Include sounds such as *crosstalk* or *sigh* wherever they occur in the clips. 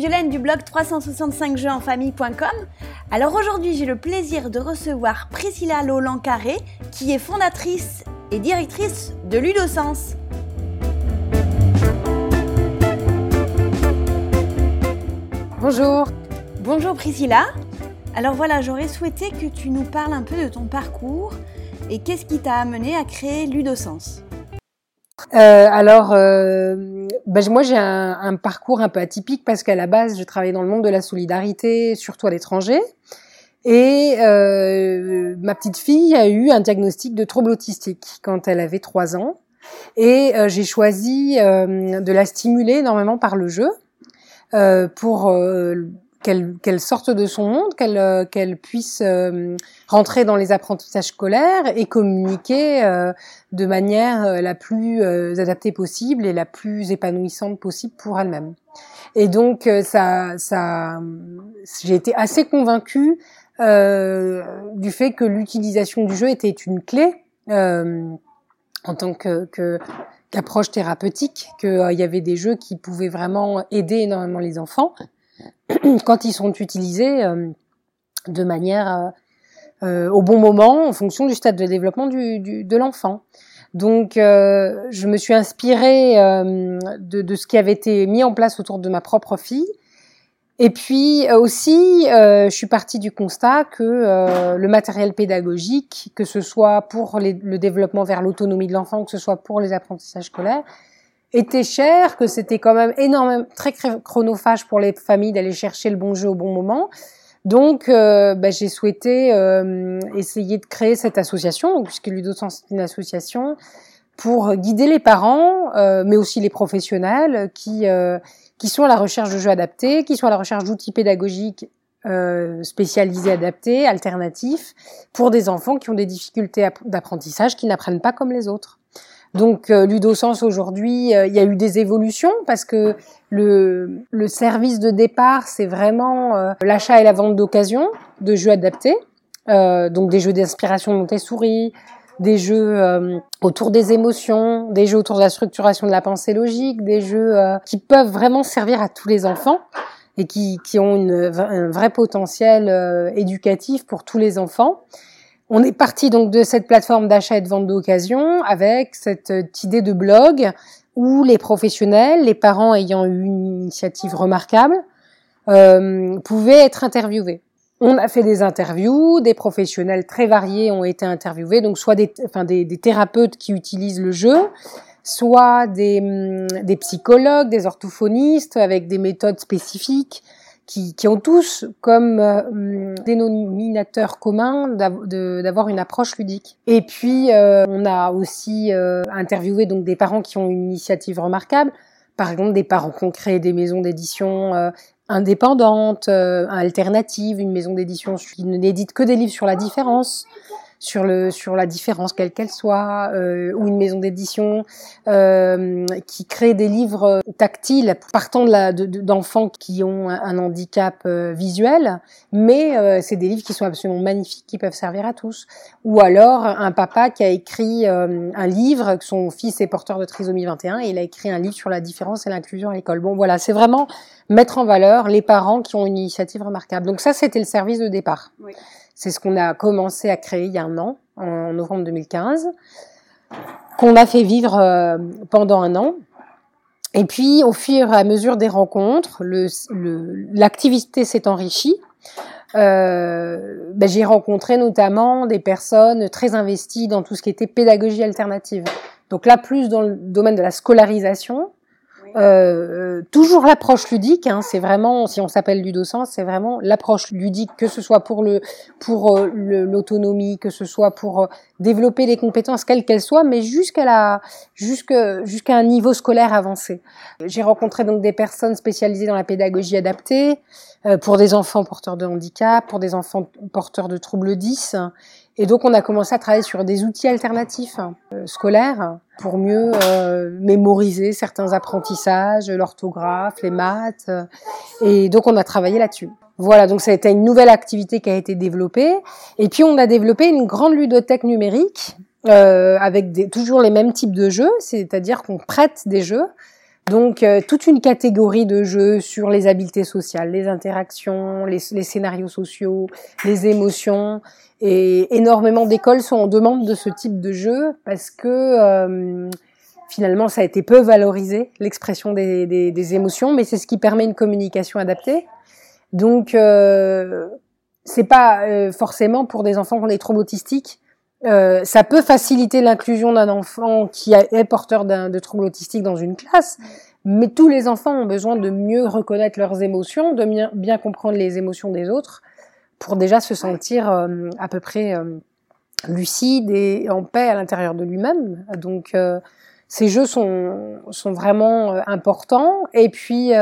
Violaine du blog 365jeuxenfamille.com. Alors aujourd'hui, j'ai le plaisir de recevoir Priscilla Lolan-Carré, qui est fondatrice et directrice de Ludosens. Bonjour. Bonjour Priscilla. Alors voilà, j'aurais souhaité que tu nous parles un peu de ton parcours et qu'est-ce qui t'a amené à créer Ludosens. Euh, alors, euh, ben, moi j'ai un, un, parcours un peu atypique parce qu'à la base je travaillais dans le monde de la solidarité, surtout à l'étranger. Et euh, ma petite fille a eu un diagnostic de trouble autistique quand elle avait trois ans. Et euh, j'ai choisi euh, de la stimuler énormément par le jeu euh, pour qu'elle qu'elle sorte de son monde, qu'elle qu'elle puisse rentrer dans les apprentissages scolaires et communiquer de manière la plus adaptée possible et la plus épanouissante possible pour elle-même. Et donc ça ça j'ai été assez convaincue euh, du fait que l'utilisation du jeu était une clé euh, en tant que, que qu'approche thérapeutique, qu'il euh, y avait des jeux qui pouvaient vraiment aider énormément les enfants *clears throat* quand ils sont utilisés euh, de manière au bon moment en fonction du stade de développement de l'enfant. Donc, je me suis inspirée de, ce qui avait été mis en place autour de ma propre fille et puis euh, aussi, euh, je suis partie du constat que euh, le matériel pédagogique, que ce soit pour le développement vers l'autonomie de l'enfant, que ce soit pour les apprentissages scolaires, était cher, que c'était quand même énormément très chronophage pour les familles d'aller chercher le bon jeu au bon moment. Donc, bah, j'ai souhaité essayer de créer cette association, puisque Ludosens est une association pour guider les parents, mais aussi les professionnels qui qui sont à la recherche de jeux adaptés, qui sont à la recherche d'outils pédagogiques euh, spécialisés, adaptés, alternatifs, pour des enfants qui ont des difficultés d'apprentissage, qui n'apprennent pas comme les autres. Donc euh, Ludosens aujourd'hui, euh, il y a eu des évolutions parce que le, le service de départ, c'est vraiment euh, l'achat et la vente d'occasion de jeux adaptés, donc des jeux d'inspiration Montessori, des jeux euh, autour des émotions, des jeux autour de la structuration de la pensée logique, des jeux euh, qui peuvent vraiment servir à tous les enfants et qui, qui ont une, un vrai potentiel euh, éducatif pour tous les enfants. On est parti donc de cette plateforme d'achat et de vente d'occasion avec cette idée de blog où les professionnels, les parents ayant eu une initiative remarquable, euh, pouvaient être interviewés. On a fait des interviews, des professionnels très variés ont été interviewés, donc soit des, enfin des thérapeutes qui utilisent le jeu, soit des, hum, des, psychologues, des orthophonistes avec des méthodes spécifiques qui, qui ont tous comme euh, dénominateur commun d'avoir une approche ludique. Et puis euh, on a aussi euh, interviewé donc des parents qui ont une initiative remarquable, par exemple des parents qui ont créé des maisons d'édition euh, indépendante, euh, alternative, une maison d'édition qui n'édite que des livres sur la différence, sur le sur la différence quelle qu'elle soit, euh, ou une maison d'édition euh, qui crée des livres tactiles partant de d'enfants qui ont un, handicap euh, visuel, mais euh, c'est des livres qui sont absolument magnifiques, qui peuvent servir à tous. Ou alors un papa qui a écrit euh, un livre, son fils est porteur de trisomie 21, et il a écrit un livre sur la différence et l'inclusion à l'école. Bon, voilà, c'est vraiment mettre en valeur les parents qui ont une initiative remarquable. Donc ça, c'était le service de départ. Oui. C'est ce qu'on a commencé à créer il y a un an, en novembre 2015, qu'on a fait vivre euh, pendant un an. Et puis, au fur et à mesure des rencontres, l'activité s'est enrichie. Euh, ben, j'ai rencontré notamment des personnes très investies dans tout ce qui était pédagogie alternative. Donc là, plus dans le domaine de la scolarisation, euh, toujours l'approche ludique, hein, c'est vraiment, si on s'appelle ludosens, c'est vraiment l'approche ludique, que ce soit pour le pour euh, l'autonomie, que ce soit pour euh, développer les compétences quelles qu'elles soient, mais jusqu'à la jusqu'à jusqu'à un niveau scolaire avancé. J'ai rencontré donc des personnes spécialisées dans la pédagogie adaptée pour des enfants porteurs de handicap, pour des enfants porteurs de troubles 10 et donc on a commencé à travailler sur des outils alternatifs euh, scolaires pour mieux euh, mémoriser certains apprentissages, l'orthographe, les maths. Et donc on a travaillé là-dessus. Voilà, donc ça a été une nouvelle activité qui a été développée. Et puis on a développé une grande ludothèque numérique euh, avec des, toujours les mêmes types de jeux, c'est-à-dire qu'on prête des jeux Donc euh, toute une catégorie de jeux sur les habiletés sociales, les interactions, les, scénarios sociaux, les émotions. Et énormément d'écoles sont en demande de ce type de jeu parce que euh, finalement ça a été peu valorisé, l'expression des, émotions, mais c'est ce qui permet une communication adaptée. Donc euh, c'est pas euh, forcément pour des enfants ont des troubles autistiques. Euh, ça peut faciliter l'inclusion d'un enfant qui est porteur de troubles autistiques dans une classe, mais tous les enfants ont besoin de mieux reconnaître leurs émotions, de bien, bien comprendre les émotions des autres, pour déjà se sentir euh, à peu près euh, lucide et en paix à l'intérieur de lui-même. Donc ces jeux sont, sont vraiment importants. Et puis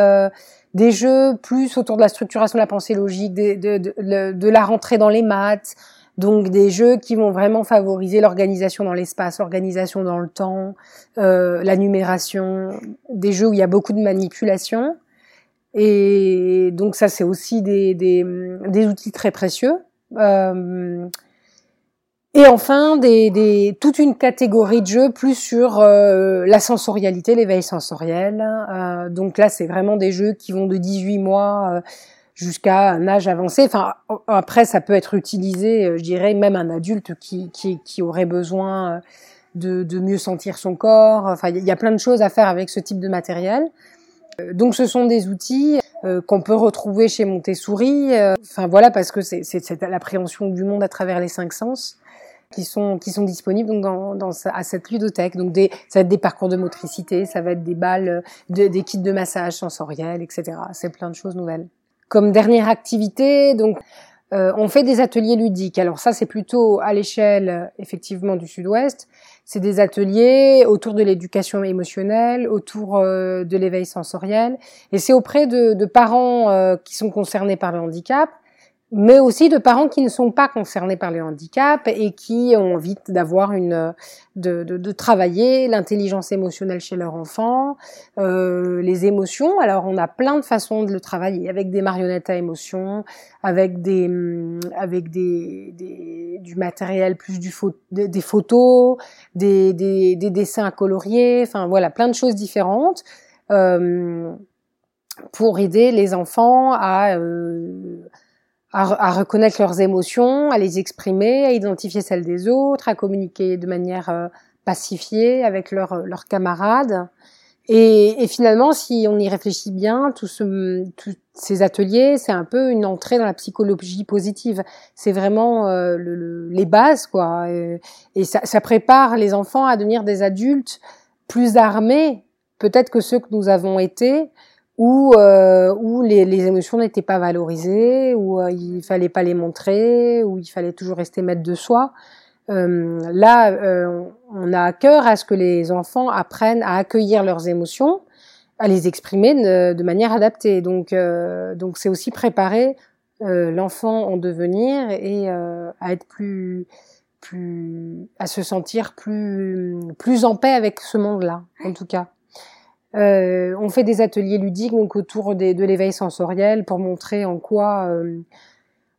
des jeux plus autour de la structuration de la pensée logique, de, de, de, de la rentrée dans les maths, donc des jeux qui vont vraiment favoriser l'organisation dans l'espace, l'organisation dans le temps, euh, la numération, des jeux où il y a beaucoup de manipulation. Et donc ça, c'est aussi des, des, des, outils très précieux. Euh, et enfin, des, des, toute une catégorie de jeux plus sur euh, la sensorialité, l'éveil sensoriel. Euh, donc là, c'est vraiment des jeux qui vont de 18 mois euh, jusqu'à un âge avancé. Enfin, après, ça peut être utilisé, euh, je dirais, même un adulte qui, qui, qui aurait besoin de, de, mieux sentir son corps. Enfin, il y a plein de choses à faire avec ce type de matériel. Donc, ce sont des outils qu'on peut retrouver chez Montessori. Enfin, voilà, parce que c'est l'appréhension du monde à travers les cinq sens qui sont qui sont disponibles donc dans, dans à cette ludothèque. Donc des ça va être des parcours de motricité, ça va être des balles, de, des kits de massage sensoriel, etc. C'est plein de choses nouvelles. Comme dernière activité, donc euh, on fait des ateliers ludiques. Alors ça c'est plutôt à l'échelle effectivement du Sud-Ouest. C'est des ateliers autour de l'éducation émotionnelle, autour euh, de l'éveil sensoriel, et c'est auprès de, de parents euh, qui sont concernés par le handicap mais aussi de parents qui ne sont pas concernés par le handicap et qui ont envie d'avoir une de, de, de travailler l'intelligence émotionnelle chez leur enfant, euh, les émotions. Alors on a plein de façons de le travailler avec des marionnettes à émotions, avec des avec des, des du matériel plus du des photos, des, des, des dessins à colorier, enfin voilà plein de choses différentes. Euh, pour aider les enfants à euh, à, reconnaître leurs émotions, à les exprimer, à identifier celles des autres, à communiquer de manière euh, pacifiée avec leurs leurs camarades. Et, et, finalement, si on y réfléchit bien, tout ce, tous ces ateliers, c'est un peu une entrée dans la psychologie positive. C'est vraiment euh, le, les bases, quoi. Et, et ça, ça, prépare les enfants à devenir des adultes plus armés, peut-être que ceux que nous avons été, où euh, où les, les émotions n'étaient pas valorisées, où euh, il fallait pas les montrer, où il fallait toujours rester maître de soi. Euh, là, euh, on a à cœur à ce que les enfants apprennent à accueillir leurs émotions, à les exprimer de, de manière adaptée. Donc, euh, donc c'est aussi préparer l'enfant en devenir et à être plus plus à se sentir plus plus en paix avec ce monde-là, en tout cas. Euh, on fait des ateliers ludiques donc autour de l'éveil sensoriel pour montrer en quoi euh,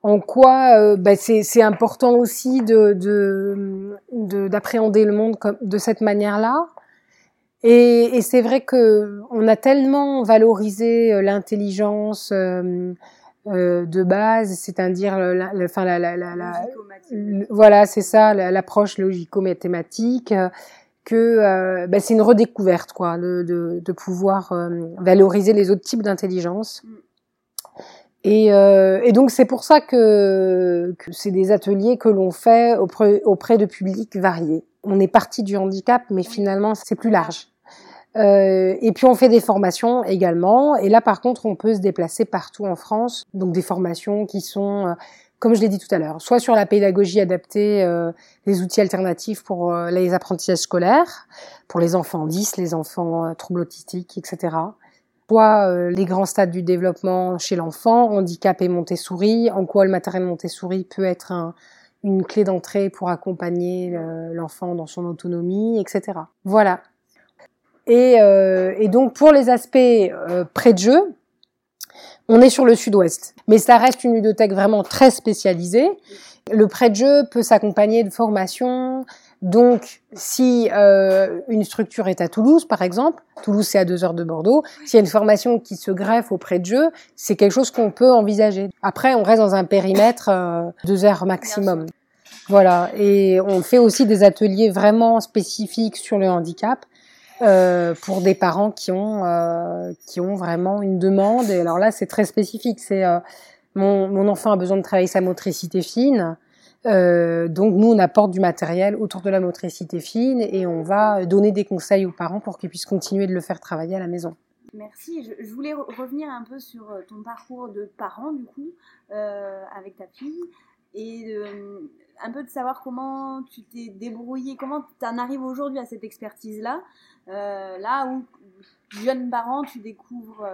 en quoi euh, bah, c'est important aussi de d'appréhender le monde comme, de cette manière-là. Et, et c'est vrai que on a tellement valorisé euh, l'intelligence euh, de base, c'est-à-dire la, enfin la, la, la voilà, c'est ça, l'approche logico-mathématique que euh, bah, c'est une redécouverte quoi de, de, de pouvoir euh, valoriser les autres types d'intelligence. Et, euh, et, donc c'est pour ça que, que c'est des ateliers que l'on fait auprès, auprès de publics variés. On est parti du handicap mais finalement c'est plus large euh, et puis on fait des formations également et là par contre on peut se déplacer partout en France donc des formations qui sont comme je l'ai dit tout à l'heure, soit sur la pédagogie adaptée, euh, les outils alternatifs pour euh, les apprentissages scolaires, pour les enfants 10, les enfants euh, troubles autistiques, etc. Soit euh, les grands stades du développement chez l'enfant, handicap et Montessori, en quoi le matériel Montessori peut être un, une clé d'entrée pour accompagner l'enfant dans son autonomie, etc. Voilà. Et, et donc pour les aspects près de jeu, on est sur le sud-ouest, mais ça reste une ludothèque vraiment très spécialisée. Le prêt de jeu peut s'accompagner de formations, Donc, si euh, une structure est à Toulouse, par exemple, Toulouse c'est à deux heures de Bordeaux, s'il y a une formation qui se greffe auprès de jeu, c'est quelque chose qu'on peut envisager. Après, on reste dans un périmètre euh, deux heures maximum. Voilà, et on fait aussi des ateliers vraiment spécifiques sur le handicap. Euh, pour des parents qui ont euh, qui ont vraiment une demande et alors là c'est très spécifique c'est euh, mon, enfant a besoin de travailler sa motricité fine donc nous, on apporte du matériel autour de la motricité fine et on va donner des conseils aux parents pour qu'ils puissent continuer de le faire travailler à la maison. Merci. Je, voulais revenir un peu sur ton parcours de parent, du coup, avec ta fille, et un peu de savoir comment tu t'es débrouillé, comment tu en arrives aujourd'hui à cette expertise-là, là où, jeune parent, tu découvres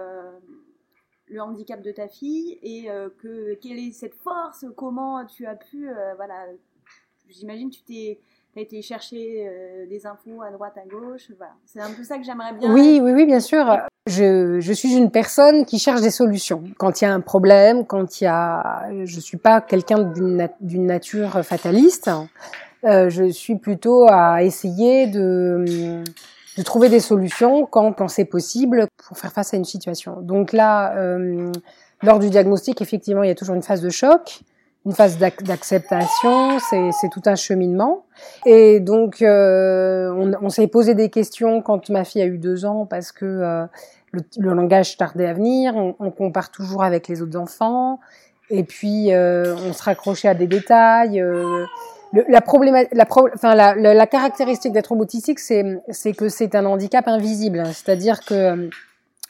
le handicap de ta fille et euh, que quelle est cette force, comment tu as pu, euh, voilà, j'imagine tu t'es as été chercher euh, des infos à droite, à gauche, voilà. C'est un peu ça que j'aimerais bien. Oui, oui, oui, bien sûr. Je, je suis une personne qui cherche des solutions. Quand il y a un problème, quand il y a, je suis pas quelqu'un d'une nature fataliste. je suis plutôt à essayer de de trouver des solutions quand, quand c'est possible pour faire face à une situation. Donc là, euh, lors du diagnostic, effectivement, il y a toujours une phase de choc, une phase d'acceptation, c'est tout un cheminement. Et donc, euh, on, on s'est posé des questions quand ma fille a eu deux ans parce que euh, le, le, langage tardait à venir, on, on, compare toujours avec les autres enfants, et puis euh, on se raccrochait à des détails. Euh, la, problématique, la, enfin, la, la, caractéristique d'être autistique, c'est, que c'est un handicap invisible. C'est-à-dire que euh,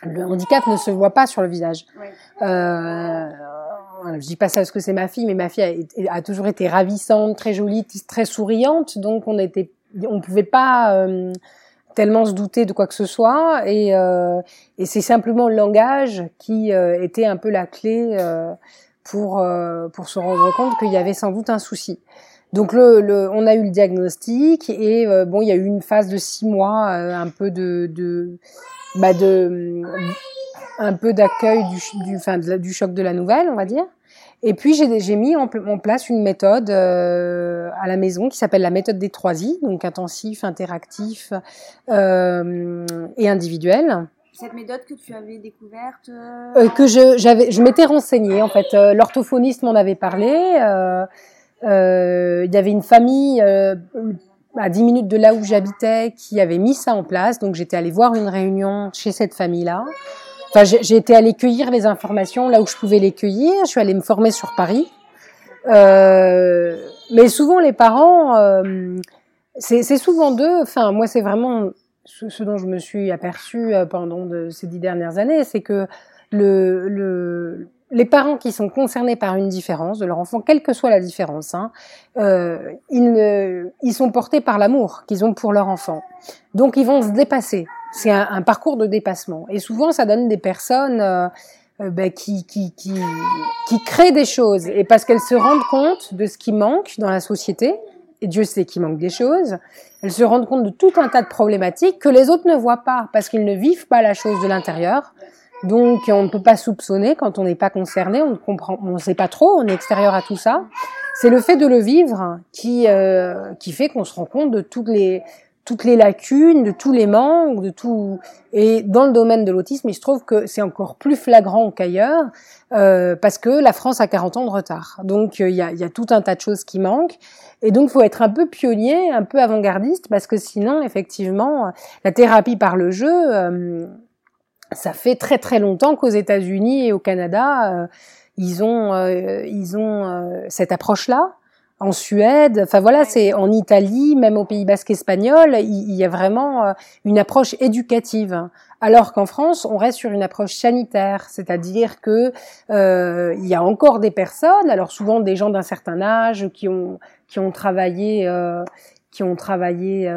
le handicap ne se voit pas sur le visage. Euh, je dis pas ça parce que c'est ma fille, mais ma fille a, a, toujours été ravissante, très jolie, très souriante, donc on était, on pouvait pas euh, tellement se douter de quoi que ce soit, et, euh, et c'est simplement le langage qui euh, était un peu la clé pour pour se rendre compte qu'il y avait sans doute un souci. Donc le, le, on a eu le diagnostic et euh, bon, il y a eu une phase de six mois, euh, un peu de, de, bah de un peu d'accueil du, du, enfin, du choc de la nouvelle, on va dire. Et puis j'ai mis en, en, place une méthode euh, à la maison qui s'appelle la méthode des trois I, donc intensif, interactif et individuel. Cette méthode que tu avais découverte Que je j'avais, je m'étais renseignée en fait. L'orthophoniste m'en avait parlé. Euh, il y avait une famille euh, à 10 minutes de là où j'habitais qui avait mis ça en place. Donc j'étais allée voir une réunion chez cette famille-là. Enfin, j'ai été allée cueillir les informations là où je pouvais les cueillir. Je suis allée me former sur Paris. Euh, mais souvent les parents, euh, c'est souvent d'eux. Enfin, moi c'est vraiment ce, dont je me suis aperçue euh, pendant ces dix dernières années, c'est que le, le, les parents qui sont concernés par une différence de leur enfant, quelle que soit la différence, hein, ils, sont portés par l'amour qu'ils ont pour leur enfant. Donc ils vont se dépasser. C'est un, parcours de dépassement. Et souvent, ça donne des personnes euh, euh ben, qui, qui, qui, qui créent des choses. Et parce qu'elles se rendent compte de ce qui manque dans la société, et Dieu sait qu'il manque des choses, elles se rendent compte de tout un tas de problématiques que les autres ne voient pas, parce qu'ils ne vivent pas la chose de l'intérieur. Donc on ne peut pas soupçonner quand on n'est pas concerné, on ne comprend, on ne sait pas trop, on est extérieur à tout ça. C'est le fait de le vivre qui euh, qui fait qu'on se rend compte de toutes les toutes les lacunes, de tous les manques, de tout. Et dans le domaine de l'autisme, il se trouve que c'est encore plus flagrant qu'ailleurs euh, parce que la France a 40 ans de retard. Donc il y, a, y, a, tout un tas de choses qui manquent. Et donc, faut être un peu pionnier, un peu avant-gardiste, parce que sinon, effectivement, la thérapie par le jeu, euh, ça fait très très longtemps qu'aux États-Unis et au Canada, euh, ils ont euh, ils ont euh, cette approche-là. En Suède, enfin voilà, c'est en Italie, même au Pays Basque espagnol, il, y a vraiment une approche éducative. Alors qu'en France, on reste sur une approche sanitaire, c'est-à-dire que il y a encore des personnes, alors souvent des gens d'un certain âge qui ont qui ont travaillé qui ont travaillé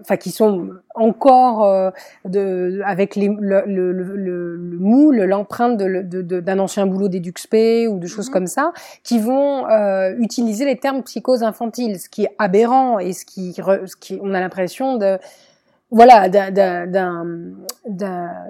enfin qui sont encore euh, de, avec les, le, le, le, le moule, l'empreinte d'un de, de, ancien boulot d'EduxP ou de choses mhm. comme ça, qui vont euh, utiliser les termes psychose infantile, ce qui est aberrant et ce qui, ce qui on a l'impression de voilà,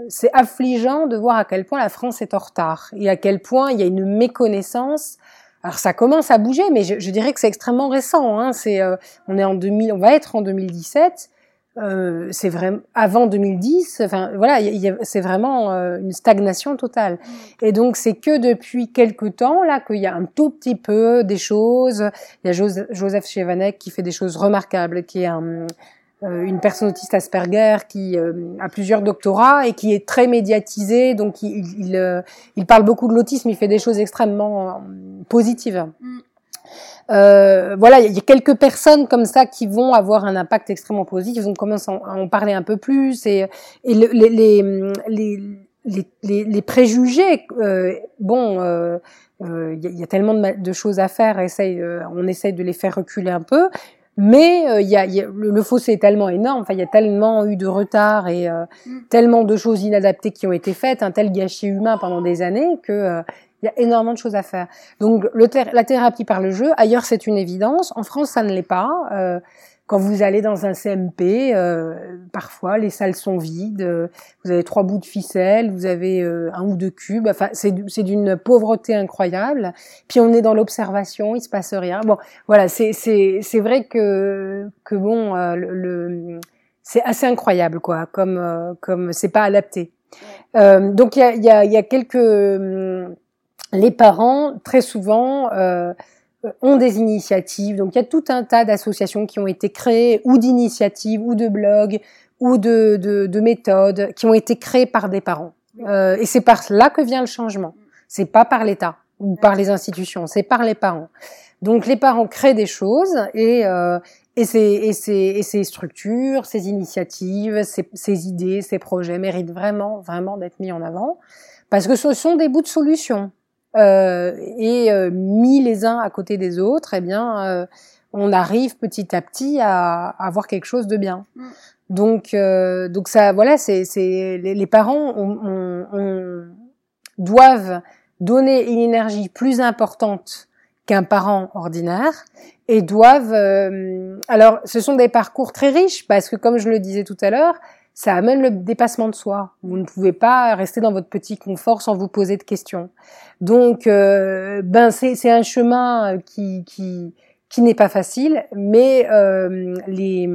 c'est affligeant de voir à quel point la France est en retard et à quel point il y a une méconnaissance alors ça commence à bouger, mais je, je dirais que c'est extrêmement récent. Hein. C'est, euh, on est en 2000, on va être en 2017. Euh, c'est vraiment avant 2010. Enfin voilà, c'est vraiment euh, une stagnation totale. Mm. Et donc c'est que depuis quelques temps là qu'il y a un tout petit peu des choses. Il y a Joseph Chevanek qui fait des choses remarquables, qui est un euh, une personne autiste Asperger qui euh, a plusieurs doctorats et qui est très médiatisé, donc il, il, euh, il parle beaucoup de l'autisme, il fait des choses extrêmement positives. Mm. Euh, voilà, il y a quelques personnes comme ça qui vont avoir un impact extrêmement positif, vont commencer à en parler un peu plus et, et les, les, les, les, les préjugés, euh, bon, il euh, y, y, a tellement de, de, choses à faire, essaye, on essaye de les faire reculer un peu, mais euh, il y a, y a, le, fossé est tellement énorme, enfin il y a tellement eu de retard et euh, mm. tellement de choses inadaptées qui ont été faites, un tel gâchis humain pendant des années que euh, il y a énormément de choses à faire. Donc le la thérapie par le jeu, ailleurs c'est une évidence, en France ça ne l'est pas. Quand vous allez dans un CMP, euh, parfois les salles sont vides, euh, vous avez trois bouts de ficelle, vous avez euh, un ou deux cubes, enfin c'est d'une pauvreté incroyable. Puis on est dans l'observation, il se passe rien. Bon, voilà, c'est c'est vrai que que bon le, c'est assez incroyable quoi, comme comme c'est pas adapté. donc il y a y a, y a quelques les parents très souvent euh, ont des initiatives. Donc il y a tout un tas d'associations qui ont été créées, ou d'initiatives, ou de blogs, ou de, de, de, méthodes qui ont été créées par des parents. Euh, et c'est par là que vient le changement. C'est pas par l'État ou par les institutions, c'est par les parents. Donc les parents créent des choses et, euh, et, ces, et, ces, et ces structures, ces initiatives, ces, ces idées, ces projets méritent vraiment, vraiment d'être mis en avant parce que ce sont des bouts de solutions euh, et euh, mis les uns à côté des autres, eh bien, euh, on arrive petit à petit à, à avoir quelque chose de bien. Mm. Donc, euh, donc ça, voilà, c'est, les, les, parents on, on, doivent donner une énergie plus importante qu'un parent ordinaire et doivent. alors, ce sont des parcours très riches parce que, comme je le disais tout à l'heure, ça amène le dépassement de soi. Vous ne pouvez pas rester dans votre petit confort sans vous poser de questions. Donc, euh, ben c'est un chemin qui qui, qui n'est pas facile, mais euh, les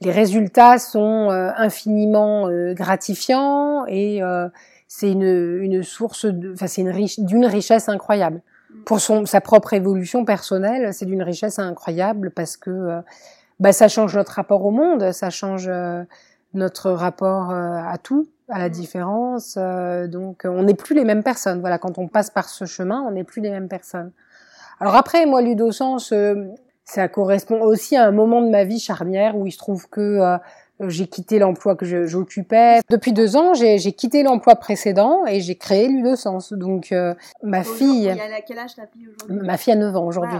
les résultats sont euh, infiniment euh, gratifiants et euh, c'est une, une source, enfin c'est une riche, d'une richesse incroyable. Pour son, sa propre évolution personnelle, c'est d'une richesse incroyable parce que bah, ça change notre rapport au monde, ça change euh, notre rapport euh, à tout, à la différence. Euh, donc, on n'est plus les mêmes personnes. Voilà, quand on passe par ce chemin, on n'est plus les mêmes personnes. Alors après, moi, Ludosens, ça correspond aussi à un moment de ma vie charnière où il se trouve que j'ai quitté l'emploi que j'occupais. Depuis deux ans, j'ai quitté l'emploi précédent et j'ai créé Ludosens. Donc, euh, ma fille... Il a quel âge ta fille aujourd'hui? Ma fille a 9 ans aujourd'hui.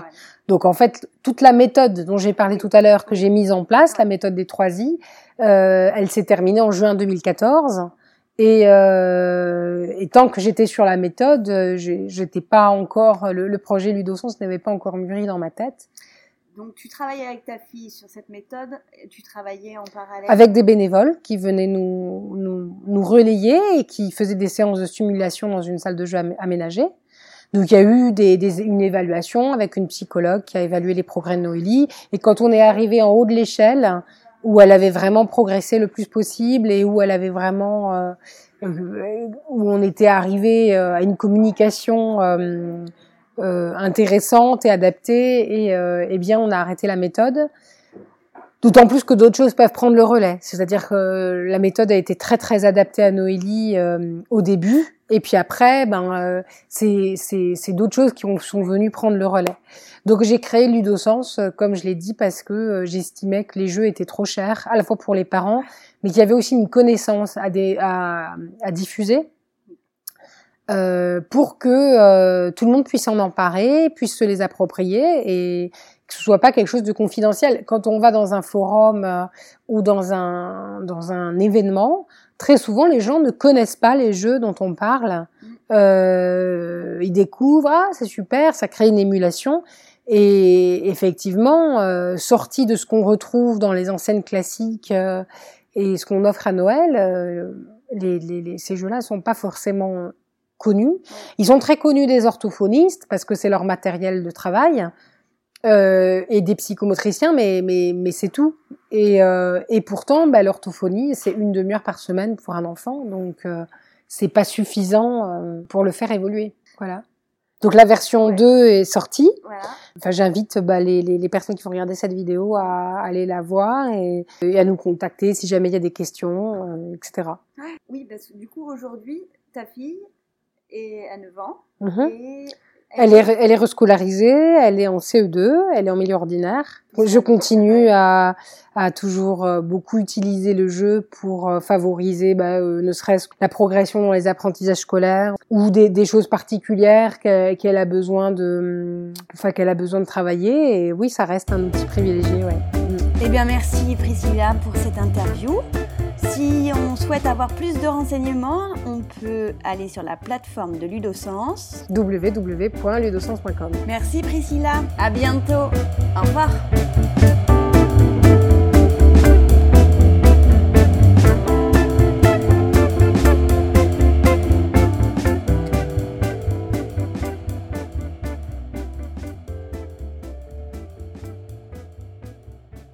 Donc, en fait, toute la méthode dont j'ai parlé tout à l'heure, que j'ai mise en place, la méthode des trois I, euh, elle s'est terminée en juin 2014. Et, euh, et tant que j'étais sur la méthode, j'étais pas encore... Le, le projet Ludosens n'avait pas encore mûri dans ma tête. Donc tu travaillais avec ta fille sur cette méthode, tu travaillais en parallèle Avec des bénévoles qui venaient nous, nous, nous relayer et qui faisaient des séances de stimulation dans une salle de jeu aménagée. Donc il y a eu des, des, une évaluation avec une psychologue qui a évalué les progrès de Noélie. Et quand on est arrivé en haut de l'échelle, où elle avait vraiment progressé le plus possible et où elle avait vraiment... Euh, euh où on était arrivé euh, à une communication... Euh, euh, intéressante et adaptée et euh, eh bien on a arrêté la méthode. D'autant plus que d'autres choses peuvent prendre le relais. C'est-à-dire que la méthode a été très très adaptée à Noélie euh, au début, et puis après, ben euh, c'est c'est d'autres choses qui ont, sont venues prendre le relais. Donc j'ai créé Ludosens, comme je l'ai dit, parce que j'estimais que les jeux étaient trop chers, à la fois pour les parents, mais qu'il y avait aussi une connaissance à, des, à, à diffuser euh, pour que euh, tout le monde puisse en emparer, puisse se les approprier et que ce soit pas quelque chose de confidentiel. Quand on va dans un forum euh, ou dans un dans un événement, très souvent les gens ne connaissent pas les jeux dont on parle. Euh, ils découvrent, ah c'est super, ça crée une émulation. Et effectivement, sorti de ce qu'on retrouve dans les enseignes classiques et ce qu'on offre à Noël, les, les, les, ces jeux-là sont pas forcément connus. Ils sont très connus des orthophonistes parce que c'est leur matériel de travail. Euh, et des psychomotriciens, mais, mais, mais c'est tout. Et, euh, et pourtant, bah, l'orthophonie, c'est une demi-heure par semaine pour un enfant, donc euh, c'est pas suffisant euh, pour le faire évoluer. Voilà. Donc la version Ouais. 2 est sortie. Voilà. Enfin, j'invite bah, les, les, les personnes qui vont regarder cette vidéo à aller la voir et, et à nous contacter si jamais il y a des questions, euh, etc. Oui, parce que du coup, aujourd'hui, ta fille est à 9 ans. Mhm. Et Elle est, elle est rescolarisée, elle est en CE2, elle est en milieu ordinaire. Je continue à, à toujours euh, beaucoup utiliser le jeu pour euh, favoriser, bah, euh, ne serait-ce que la progression dans les apprentissages scolaires ou des, des choses particulières qu'elle a besoin de, enfin qu'elle a besoin de travailler. Et oui, ça reste un outil privilégié, ouais. Eh bien, merci Priscilla pour cette interview. Si on souhaite avoir plus de renseignements, on peut aller sur la plateforme de Ludosens. www.ludosens.com. Merci Priscilla, à bientôt. Au revoir.